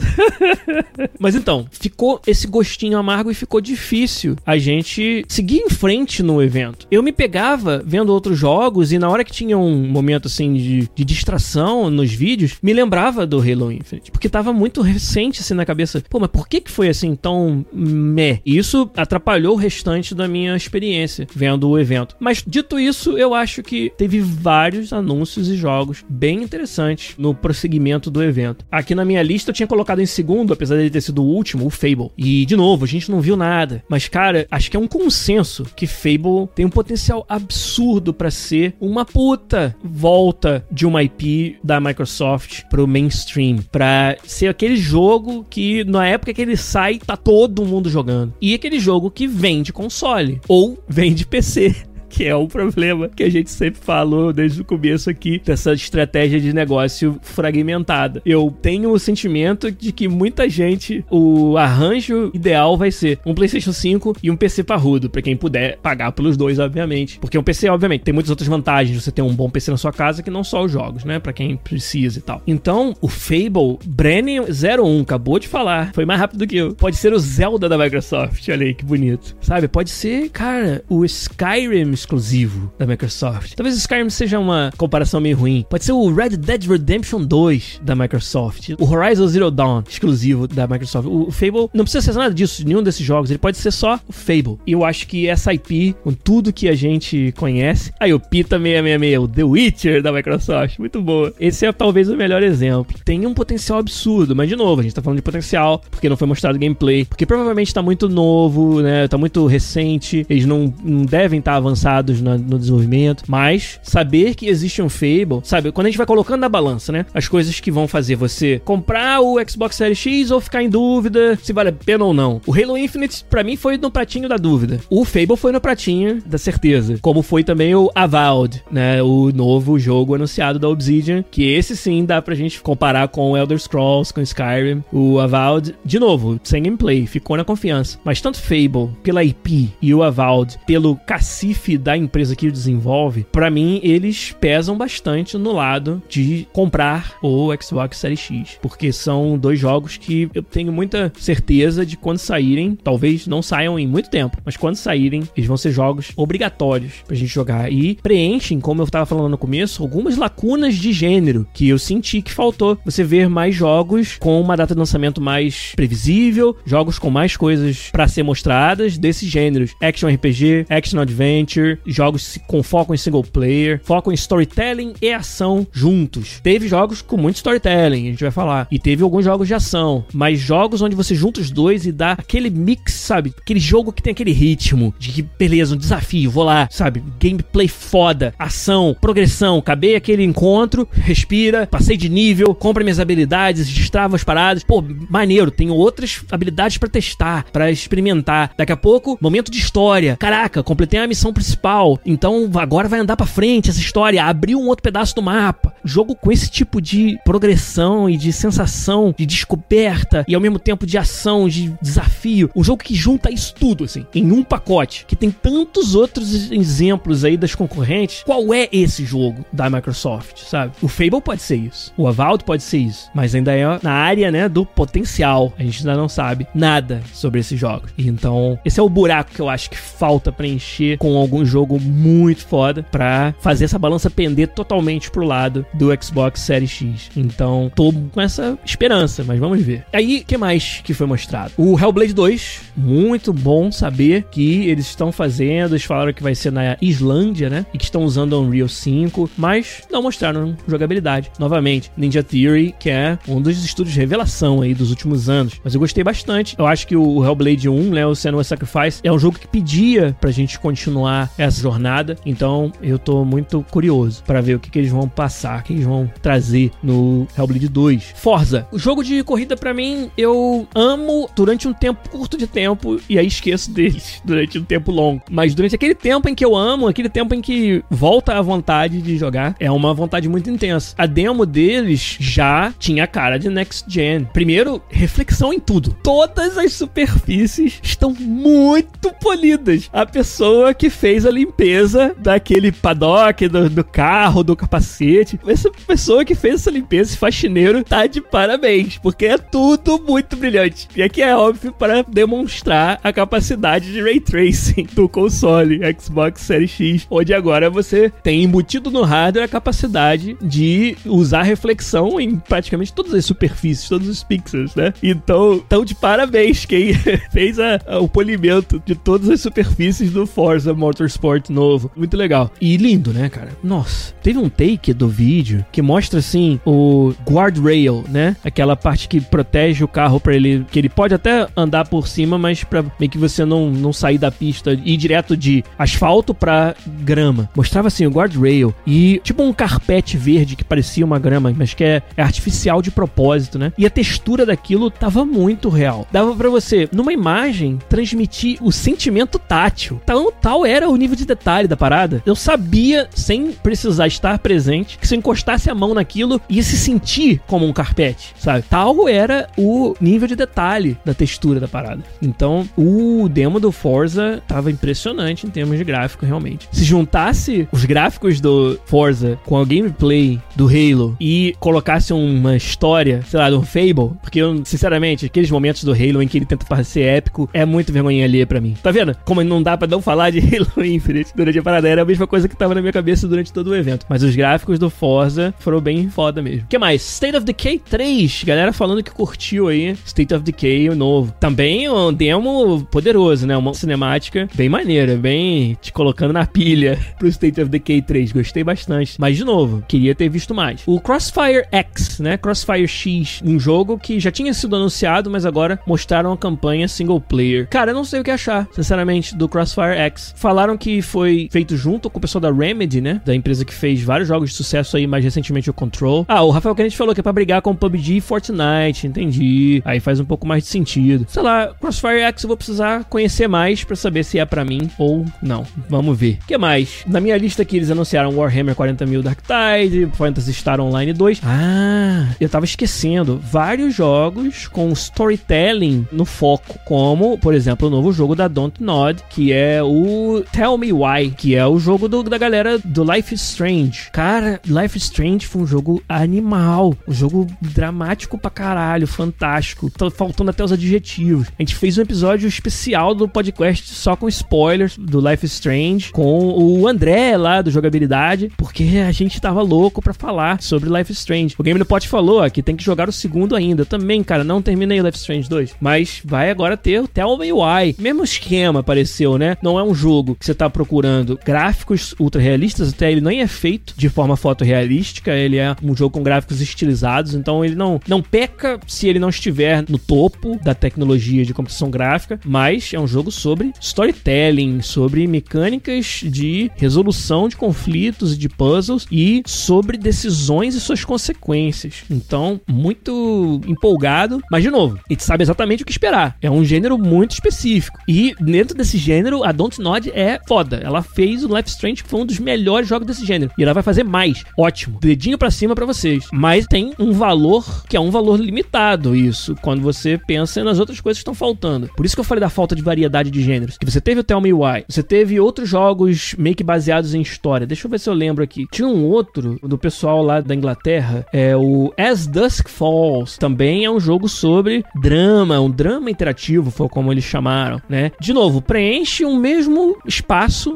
mas então, ficou esse gostinho amargo e ficou difícil a gente seguir em frente no evento. Eu me pegava vendo outros jogos e na hora que tinha um momento assim de, de distração nos vídeos, me lembrava do Halo Infinite. Porque tava muito recente assim na cabeça. Pô, mas por que que foi assim tão meh? E isso atrapalhou o restante da minha experiência vendo o evento. Mas dito isso, eu acho que teve vários anúncios e jogos bem interessantes no prosseguimento do evento. Aqui na minha lista eu tinha colocado em segundo, apesar de ter sido o último, o Fable. E de novo, a gente não viu nada. Mas cara, acho que é um consenso que Fable tem um potencial absurdo para ser uma puta volta de uma IP da Microsoft pro mainstream, para ser aquele jogo que na época que ele sai tá todo mundo jogando. E aquele jogo que vende console ou vende PC que é o problema que a gente sempre falou desde o começo aqui dessa estratégia de negócio fragmentada. Eu tenho o sentimento de que muita gente, o arranjo ideal vai ser um PlayStation 5 e um PC parrudo, para quem puder pagar pelos dois, obviamente. Porque um PC, obviamente, tem muitas outras vantagens você ter um bom PC na sua casa que não só os jogos, né? Para quem precisa e tal. Então, o Fable, Brennan 01, acabou de falar, foi mais rápido do que eu. Pode ser o Zelda da Microsoft, olha aí que bonito. Sabe? Pode ser, cara, o Skyrim exclusivo da Microsoft. Talvez o Skyrim seja uma comparação meio ruim. Pode ser o Red Dead Redemption 2 da Microsoft. O Horizon Zero Dawn exclusivo da Microsoft. O Fable não precisa ser nada disso, nenhum desses jogos. Ele pode ser só o Fable. E eu acho que essa IP, com tudo que a gente conhece. Aí o Pita 666, o The Witcher da Microsoft. Muito boa. Esse é talvez o melhor exemplo. Tem um potencial absurdo, mas de novo, a gente tá falando de potencial, porque não foi mostrado gameplay, porque provavelmente tá muito novo, né? Tá muito recente. Eles não, não devem estar tá avançados no, no, desenvolvimento, mas saber que existe um Fable, sabe? Quando a gente vai colocando na balança, né? As coisas que vão fazer você comprar o Xbox Series X ou ficar em dúvida se vale a pena ou não. O Halo Infinite, para mim, foi no pratinho da dúvida. O Fable foi no pratinho da certeza. Como foi também o Avowed, né? O novo jogo anunciado da Obsidian, que esse sim dá pra gente comparar com o Elder Scrolls, com Skyrim. O Avowed, de novo, sem gameplay, ficou na confiança. Mas tanto Fable, pela IP, e o Avowed, pelo cacife da empresa que desenvolve, para mim eles pesam bastante no lado de comprar o Xbox Series X, porque são dois jogos que eu tenho muita certeza de quando saírem, talvez não saiam em muito tempo, mas quando saírem, eles vão ser jogos obrigatórios pra gente jogar e preenchem, como eu tava falando no começo, algumas lacunas de gênero que eu senti que faltou. Você ver mais jogos com uma data de lançamento mais previsível, jogos com mais coisas para ser mostradas desses gêneros, action RPG, action adventure jogos com foco em single player, foco em storytelling e ação juntos. Teve jogos com muito storytelling, a gente vai falar, e teve alguns jogos de ação, mas jogos onde você junta os dois e dá aquele mix, sabe? Aquele jogo que tem aquele ritmo de que, beleza, um desafio, vou lá, sabe? Gameplay foda, ação, progressão, acabei aquele encontro, <laughs> respira, passei de nível, compra minhas habilidades, destrava as paradas. Pô, maneiro, tenho outras habilidades para testar, para experimentar. Daqui a pouco, momento de história. Caraca, completei a missão principal. Então agora vai andar para frente essa história, abriu um outro pedaço do mapa. Jogo com esse tipo de progressão e de sensação de descoberta e ao mesmo tempo de ação, de desafio. Um jogo que junta isso tudo assim em um pacote, que tem tantos outros exemplos aí das concorrentes. Qual é esse jogo da Microsoft, sabe? O Fable pode ser isso. O Avowed pode ser isso, mas ainda é na área, né, do potencial. A gente ainda não sabe nada sobre esses jogos. Então, esse é o buraco que eu acho que falta preencher com algum jogo muito foda para fazer essa balança pender totalmente pro lado do Xbox Series X. Então, tô com essa esperança, mas vamos ver. Aí, o que mais que foi mostrado? O Hellblade 2, muito bom saber que eles estão fazendo, eles falaram que vai ser na Islândia, né? E que estão usando o Unreal 5, mas não mostraram jogabilidade. Novamente, Ninja Theory, que é um dos estúdios de revelação aí dos últimos anos. Mas eu gostei bastante. Eu acho que o Hellblade 1, né, o Senua Sacrifice, é um jogo que pedia pra gente continuar essa jornada. Então, eu tô muito curioso para ver o que, que eles vão passar, o que eles vão trazer no Hellblade 2. Forza. O jogo de corrida para mim, eu amo durante um tempo curto de tempo e aí esqueço deles <laughs> durante um tempo longo. Mas durante aquele tempo em que eu amo, aquele tempo em que volta a vontade de jogar, é uma vontade muito intensa. A demo deles já tinha cara de next gen. Primeiro, reflexão em tudo. Todas as superfícies estão muito polidas. A pessoa que fez a limpeza daquele paddock, do, do carro, do capacete, essa pessoa que fez essa limpeza, esse faxineiro, tá de parabéns, porque é tudo muito brilhante. E aqui é óbvio para demonstrar a capacidade de ray tracing do console Xbox Series X, onde agora você tem embutido no hardware a capacidade de usar reflexão em praticamente todas as superfícies, todos os pixels, né? Então, tão de parabéns quem <laughs> fez a, a, o polimento de todas as superfícies do Forza Motorsport novo. Muito legal. E lindo, né, cara? Nossa, teve um take do vídeo que mostra assim o guardrail, né? Aquela parte que protege o carro para ele, que ele pode até andar por cima, mas para meio que você não, não sair da pista e ir direto de asfalto para grama. Mostrava assim o guardrail e tipo um carpete verde que parecia uma grama, mas que é, é artificial de propósito, né? E a textura daquilo tava muito real. Dava para você, numa imagem, transmitir o sentimento tátil. Tão tal era o nível de detalhe da parada. Eu sabia, sem precisar estar presente, que se eu encostasse a mão naquilo, ia se sentir como um carpete, sabe? Tal era o nível de detalhe da textura da parada. Então, o demo do Forza tava impressionante em termos de gráfico, realmente. Se juntasse os gráficos do Forza com a gameplay do Halo e colocasse uma história, sei lá, do Fable, porque eu, sinceramente, aqueles momentos do Halo em que ele tenta parecer épico é muito vergonha ali para mim. Tá vendo? Como não dá para não falar de <laughs> Halo Infinite durante a parada, era a mesma coisa que tava na minha cabeça durante todo o evento. Mas os gráficos do Forza foram bem foda mesmo. O que mais? State of Decay 3. Galera falando que curtiu aí State of Decay o novo. Também um demo poderoso, né? Uma cinemática bem maneira, bem te colocando na pilha <laughs> pro State of Decay 3. Gostei bastante. Mas, de novo, queria ter visto mais. O Crossfire X, né? Crossfire X, um jogo que já tinha sido anunciado, mas agora mostraram a campanha single player. Cara, eu não sei o que achar, sinceramente, do Crossfire X. Falaram que foi feito junto com o pessoal da Remedy, né? Da empresa que fez vários jogos de sucesso aí, mais recentemente o Control. Ah, o Rafael Kennedy falou que é pra brigar com PUBG e Fortnite, entendi. Aí faz um pouco mais de sentido. Sei lá, Crossfire X eu vou precisar conhecer mais para saber se é para mim ou não. Vamos ver. O que mais? Na minha lista aqui eles anunciaram Warhammer 40.000 Dark Tide, Fantasy Star Online 2. Ah, eu tava esquecendo. Vários jogos com storytelling no foco, como, por exemplo, o novo jogo da Don't Nod, que é o Tell Me Why, que é o jogo do, da galera do Life Strange. Cara, Life Strange foi um jogo animal, um jogo dramático pra caralho, fantástico. Tô faltando até os adjetivos. A gente fez um episódio especial do podcast só com spoilers do Life Strange, com o André lá do Jogabilidade, porque a gente tava louco pra falar sobre Life Strange. O Game do Pot falou ó, que tem que jogar o segundo ainda. Também, cara, não terminei Life Strange 2, mas vai agora ter o Tell Me Why. Mesmo esquema apareceu, né? Não é um jogo que você tá procurando gráficos ultra realistas, até ele nem é feito de forma fotorrealística, ele é um jogo com gráficos estilizados, então ele não, não peca se ele não estiver no topo da tecnologia de computação gráfica, mas é um jogo sobre storytelling, sobre mecânicas de resolução de conflitos e de puzzles e sobre decisões e suas consequências. Então, muito empolgado, mas de novo, a gente sabe exatamente o que esperar. É um gênero muito específico. E dentro desse gênero, a Don't Nod é foda. Ela fez o Life Strange, que foi um dos melhores jogos desse gênero. E ela vai fazer mais. Ótimo. Dedinho para cima para vocês. Mas tem um valor que é um valor limitado, isso, quando você pensa nas outras coisas que estão faltando. Por isso que eu falei da falta de variedade de gêneros. Que você teve o Tell Me Why, você teve outros jogos meio que baseados em história. Deixa eu ver se eu lembro aqui. Tinha um outro do pessoal lá da Inglaterra, é o As Dusk Falls. Também é um jogo sobre drama, um drama interativo, foi como eles chamaram, né? De novo, preenche o mesmo espaço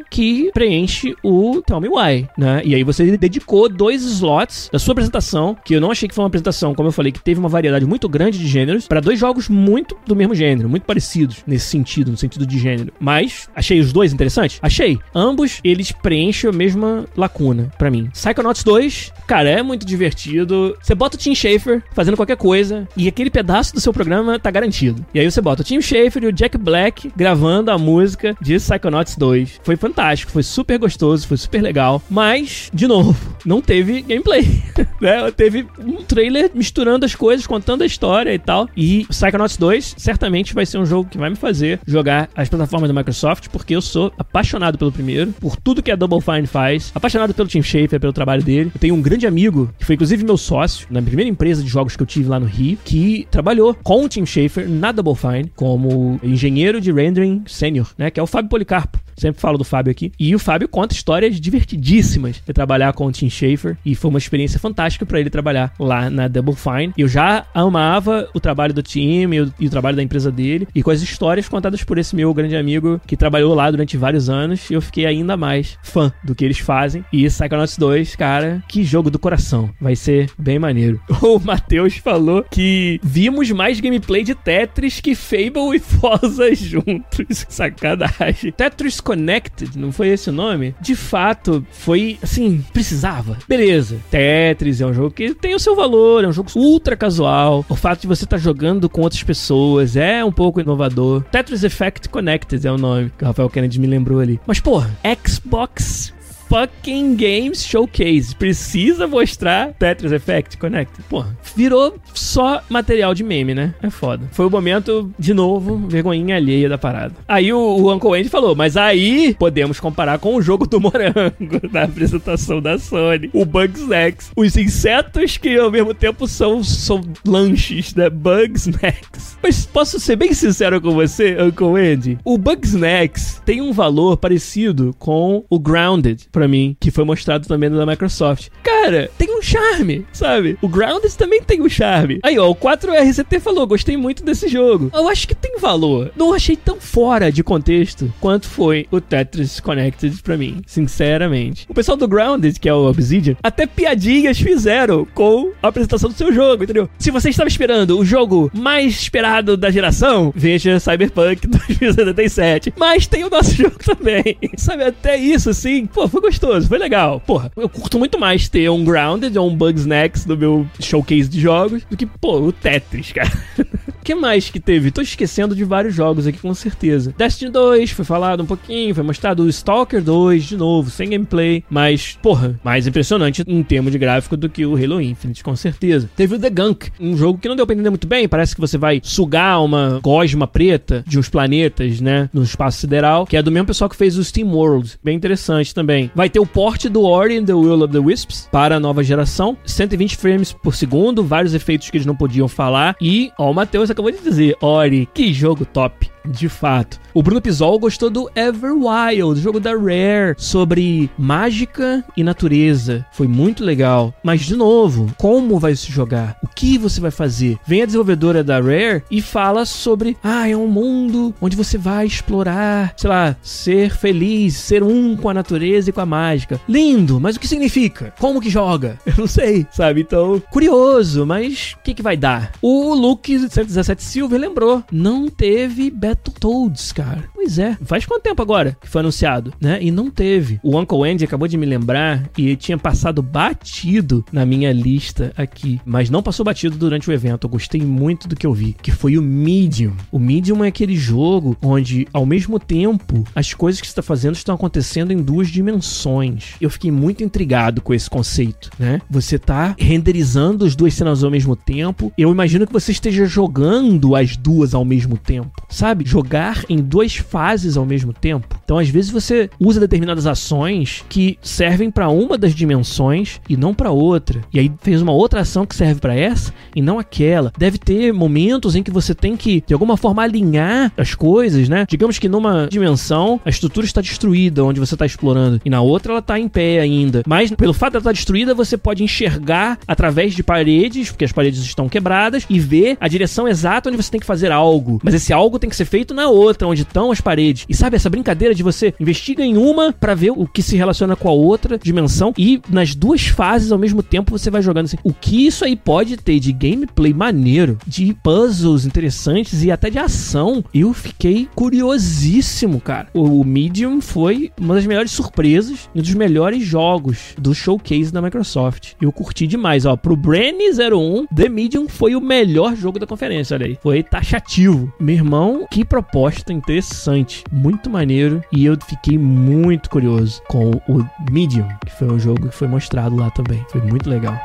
que preenche o Tell Me Why, né? E aí você dedicou dois slots da sua apresentação, que eu não achei que foi uma apresentação, como eu falei, que teve uma variedade muito grande de gêneros, para dois jogos muito do mesmo gênero, muito parecidos nesse sentido, no sentido de gênero. Mas achei os dois interessantes? Achei. Ambos eles preenchem a mesma lacuna para mim. Psychonauts 2, cara, é muito divertido. Você bota o Tim Schafer fazendo qualquer coisa e aquele pedaço do seu programa tá garantido. E aí você bota o Tim Schafer e o Jack Black gravando a música de Psychonauts 2. Foi fantástico, foi super gostoso, foi super legal. Mas, de novo, não teve gameplay. <laughs> né? Teve um trailer misturando as coisas, contando a história e tal. E Psychonauts 2 certamente vai ser um jogo que vai me fazer jogar as plataformas da Microsoft, porque eu sou apaixonado pelo primeiro, por tudo que a Double Fine faz, apaixonado pelo Tim Schafer, pelo trabalho dele. Eu tenho um grande amigo, que foi inclusive meu sócio, na primeira empresa de jogos que eu tive lá no Rio, que trabalhou com o Tim Schafer na Double Fine como engenheiro de rendering sênior, né? Que é o Fábio Policarpo. Sempre falo do Fábio aqui. E o Fábio conta histórias divertidíssimas de trabalhar com o Tim Schafer. E foi uma experiência fantástica para ele trabalhar lá na Double Fine. Eu já amava o trabalho do time e o, trabalho da empresa dele. E com as histórias contadas por esse meu grande amigo que trabalhou lá durante vários anos, eu fiquei ainda mais fã do que eles fazem. E Psychonauts 2, cara, que jogo do coração. Vai ser bem maneiro. <laughs> O Matheus falou que vimos mais gameplay de Tetris que Fable e <laughs> Forza juntos. Sacanagem. Tetris Connected, não foi esse o nome? De fato, foi assim, precisava. Beleza. Tetris é um jogo que tem o seu valor, é um jogo ultra casual. O fato de você estar tá jogando com outras pessoas é um pouco inovador. Tetris Effect Connected é o nome que o Rafael Kennedy me lembrou ali. Mas, porra, Xbox fucking Games Showcase. Precisa mostrar Tetris Effect Connect. Porra, virou só material de meme, né? É foda. Foi o momento, de novo, vergonhinha alheia da parada. Aí o, o Uncle Andy falou, mas aí podemos comparar com o jogo do morango <laughs> na apresentação da Sony. O Bugsnax. Os insetos que ao mesmo tempo são, são lanches, né? Bugsnax. Mas posso ser bem sincero com você, Uncle Andy? O Bugsnax tem um valor parecido com o Grounded, pra mim, que foi mostrado também da Microsoft. Cara, tem um charme, sabe? O Grounded também tem um charme. Aí, ó, o 4RCT falou, gostei muito desse jogo. Eu acho que tem valor. Não achei tão fora de contexto quanto foi o Tetris Connected pra mim, sinceramente. O pessoal do Grounded, que é o Obsidian, até piadinhas fizeram com a apresentação do seu jogo, entendeu? Se você estava esperando o jogo mais esperado da geração, veja Cyberpunk <laughs> 2077. Mas tem o nosso <laughs> jogo também. Sabe, até isso, assim, pô, foi gostoso, foi legal. Porra, eu curto muito mais ter um Grounded ou um Bugsnax no meu showcase de jogos do que, pô, o Tetris, cara. <laughs> Que mais que teve? Tô esquecendo de vários jogos aqui, com certeza. Destiny 2 foi falado um pouquinho, foi mostrado o Stalker 2 de novo, sem gameplay, mas, porra, mais impressionante em termos de gráfico do que o Halo Infinite, com certeza. Teve o The Gunk, um jogo que não deu pra entender muito bem, parece que você vai sugar uma gosma preta de uns planetas, né, no espaço sideral, que é do mesmo pessoal que fez o Steam World, bem interessante também. Vai ter o porte do Ori and the Will of the Wisps para a nova geração, 120 frames por segundo, vários efeitos que eles não podiam falar, e, ó, o Matheus acabou de dizer, Ori, que jogo top. De fato. O Bruno Pisol gostou do Everwild, jogo da Rare, sobre mágica e natureza. Foi muito legal. Mas, de novo, como vai se jogar? O que você vai fazer? Vem a desenvolvedora da Rare e fala sobre: ah, é um mundo onde você vai explorar, sei lá, ser feliz, ser um com a natureza e com a mágica. Lindo, mas o que significa? Como que joga? <laughs> Eu não sei, sabe? Então, curioso, mas o que, que vai dar? O Luke 117 Silver lembrou: não teve Battle Battletoads, cara. Pois é. Faz quanto tempo agora que foi anunciado, né? E não teve. O Uncle Andy acabou de me lembrar e tinha passado batido na minha lista aqui, mas não passou batido durante o evento. Eu gostei muito do que eu vi, que foi o Medium. O Medium é aquele jogo onde, ao mesmo tempo, as coisas que você está fazendo estão acontecendo em duas dimensões. Eu fiquei muito intrigado com esse conceito, né? Você tá renderizando as duas cenas ao mesmo tempo. Eu imagino que você esteja jogando as duas ao mesmo tempo, sabe? Jogar em duas fases ao mesmo tempo. Então, às vezes você usa determinadas ações que servem para uma das dimensões e não para outra. E aí fez uma outra ação que serve para essa e não aquela. Deve ter momentos em que você tem que de alguma forma alinhar as coisas, né? Digamos que numa dimensão a estrutura está destruída onde você está explorando e na outra ela está em pé ainda. Mas pelo fato de ela estar tá destruída, você pode enxergar através de paredes, porque as paredes estão quebradas e ver a direção exata onde você tem que fazer algo. Mas esse algo tem que ser feito na outra, onde estão as paredes. E sabe essa brincadeira de você investiga em uma para ver o que se relaciona com a outra dimensão e nas duas fases ao mesmo tempo você vai jogando assim. O que isso aí pode ter de gameplay maneiro, de puzzles interessantes e até de ação, eu fiquei curiosíssimo, cara. O Medium foi uma das melhores surpresas e um dos melhores jogos do showcase da Microsoft. Eu curti demais, ó. Pro Brainy 01, The Medium foi o melhor jogo da conferência, olha aí. Foi taxativo. Meu irmão, que proposta interessante. Muito maneiro. E eu fiquei muito curioso com o Medium, que foi um jogo que foi mostrado lá também. Foi muito legal.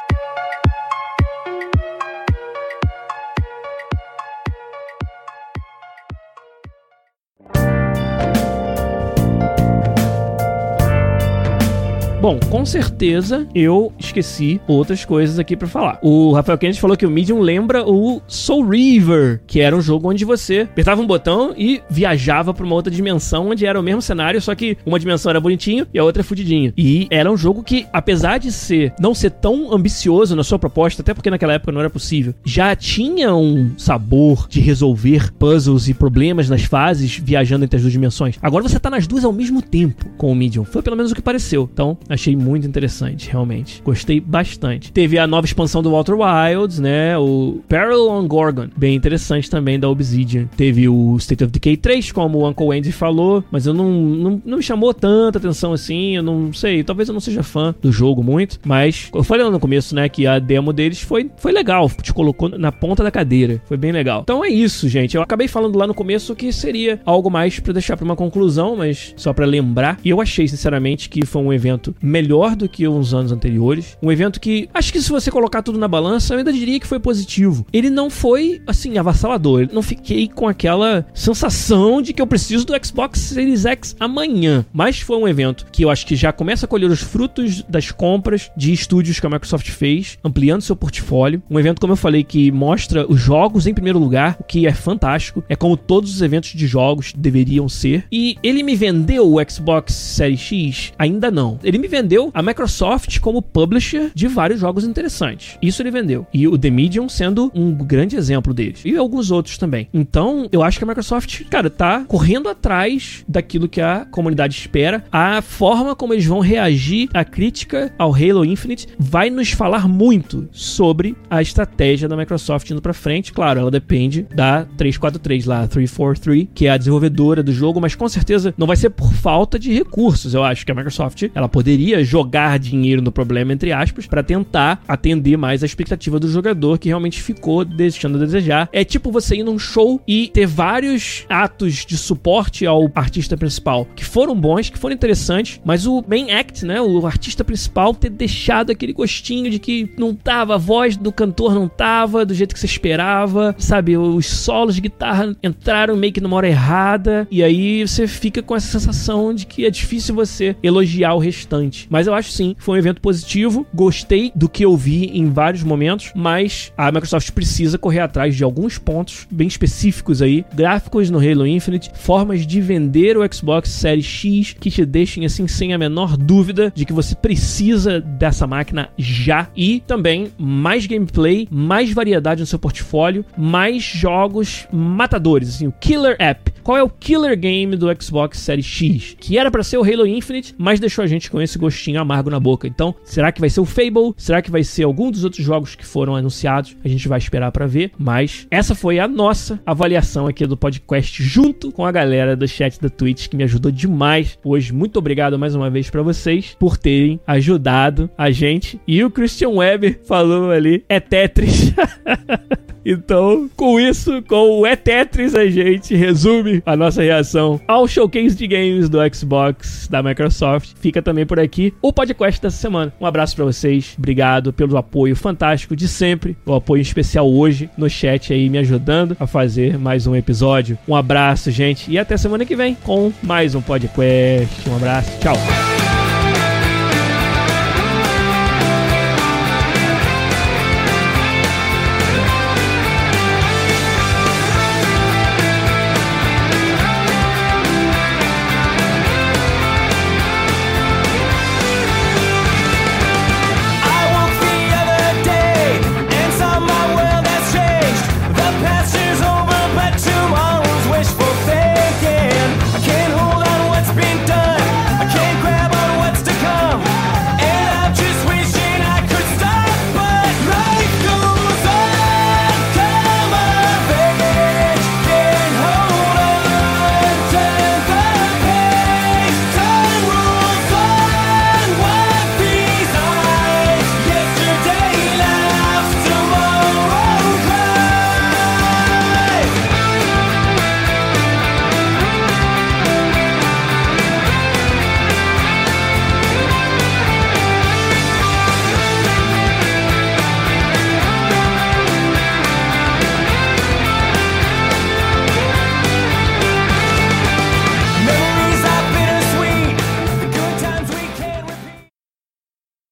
Bom, com certeza eu esqueci outras coisas aqui para falar. O Rafael Kennedy falou que o Medium lembra o Soul River, que era um jogo onde você apertava um botão e viajava para uma outra dimensão, onde era o mesmo cenário, só que uma dimensão era bonitinho e a outra é fudidinho. E era um jogo que, apesar de ser não ser tão ambicioso na sua proposta, até porque naquela época não era possível, já tinha um sabor de resolver puzzles e problemas nas fases viajando entre as duas dimensões. Agora você tá nas duas ao mesmo tempo com o Medium. Foi pelo menos o que pareceu. Então, Achei muito interessante, realmente. Gostei bastante. Teve a nova expansão do Walter Wilds, né? O Peril on Gorgon, bem interessante também da Obsidian. Teve o State of Decay 3, como o Uncle Andy falou, mas eu não, não, não me chamou tanta atenção assim. Eu não sei, talvez eu não seja fã do jogo muito, mas eu falei lá no começo, né, que a demo deles foi, foi legal, te colocou na ponta da cadeira. Foi bem legal. Então é isso, gente. Eu acabei falando lá no começo que seria algo mais para deixar para uma conclusão, mas só para lembrar. E eu achei, sinceramente, que foi um evento melhor do que uns anos anteriores. Um evento que, acho que se você colocar tudo na balança, eu ainda diria que foi positivo. Ele não foi, assim, avassalador. Eu não fiquei com aquela sensação de que eu preciso do Xbox Series X amanhã. Mas foi um evento que eu acho que já começa a colher os frutos das compras de estúdios que a Microsoft fez, ampliando seu portfólio. Um evento, como eu falei, que mostra os jogos em primeiro lugar, o que é fantástico. É como todos os eventos de jogos deveriam ser. E ele me vendeu o Xbox Series X? Ainda não. Ele me vendeu a Microsoft como publisher de vários jogos interessantes. Isso ele vendeu. E o The Medium sendo um grande exemplo deles. E alguns outros também. Então, eu acho que a Microsoft, cara, tá correndo atrás daquilo que a comunidade espera. A forma como eles vão reagir à crítica ao Halo Infinite vai nos falar muito sobre a estratégia da Microsoft indo pra frente. Claro, ela depende da 343 lá, 343, que é a desenvolvedora do jogo, mas com certeza não vai ser por falta de recursos. Eu acho que a Microsoft, ela poderia poderia jogar dinheiro no problema, entre aspas, para tentar atender mais a expectativa do jogador que realmente ficou deixando a desejar. É tipo você ir num show e ter vários atos de suporte ao artista principal que foram bons, que foram interessantes, mas o main act, né, o artista principal ter deixado aquele gostinho de que não tava, a voz do cantor não tava do jeito que você esperava, sabe? Os solos de guitarra entraram meio que numa hora errada, e aí você fica com essa sensação de que é difícil você elogiar o restante. Mas eu acho sim, foi um evento positivo. Gostei do que eu vi em vários momentos, mas a Microsoft precisa correr atrás de alguns pontos bem específicos aí, gráficos no Halo Infinite, formas de vender o Xbox Series X que te deixem assim sem a menor dúvida de que você precisa dessa máquina já e também mais gameplay, mais variedade no seu portfólio, mais jogos matadores, assim, o Killer App. Qual é o killer game do Xbox Series X? Que era para ser o Halo Infinite, mas deixou a gente com esse esse gostinho amargo na boca. Então, será que vai ser o Fable? Será que vai ser algum dos outros jogos que foram anunciados? A gente vai esperar para ver, mas essa foi a nossa avaliação aqui do podcast junto com a galera do chat da Twitch que me ajudou demais hoje. Muito obrigado mais uma vez para vocês por terem ajudado a gente. E o Christian Weber falou ali, é Tetris. <laughs> Então, com isso, com o É Tetris, a gente resume a nossa reação ao showcase de games do Xbox da Microsoft. Fica também por aqui o podcast dessa semana. Um abraço para vocês, obrigado pelo apoio fantástico de sempre, o apoio especial hoje no chat aí me ajudando a fazer mais um episódio. Um abraço, gente, e até semana que vem com mais um podcast. Um abraço, tchau.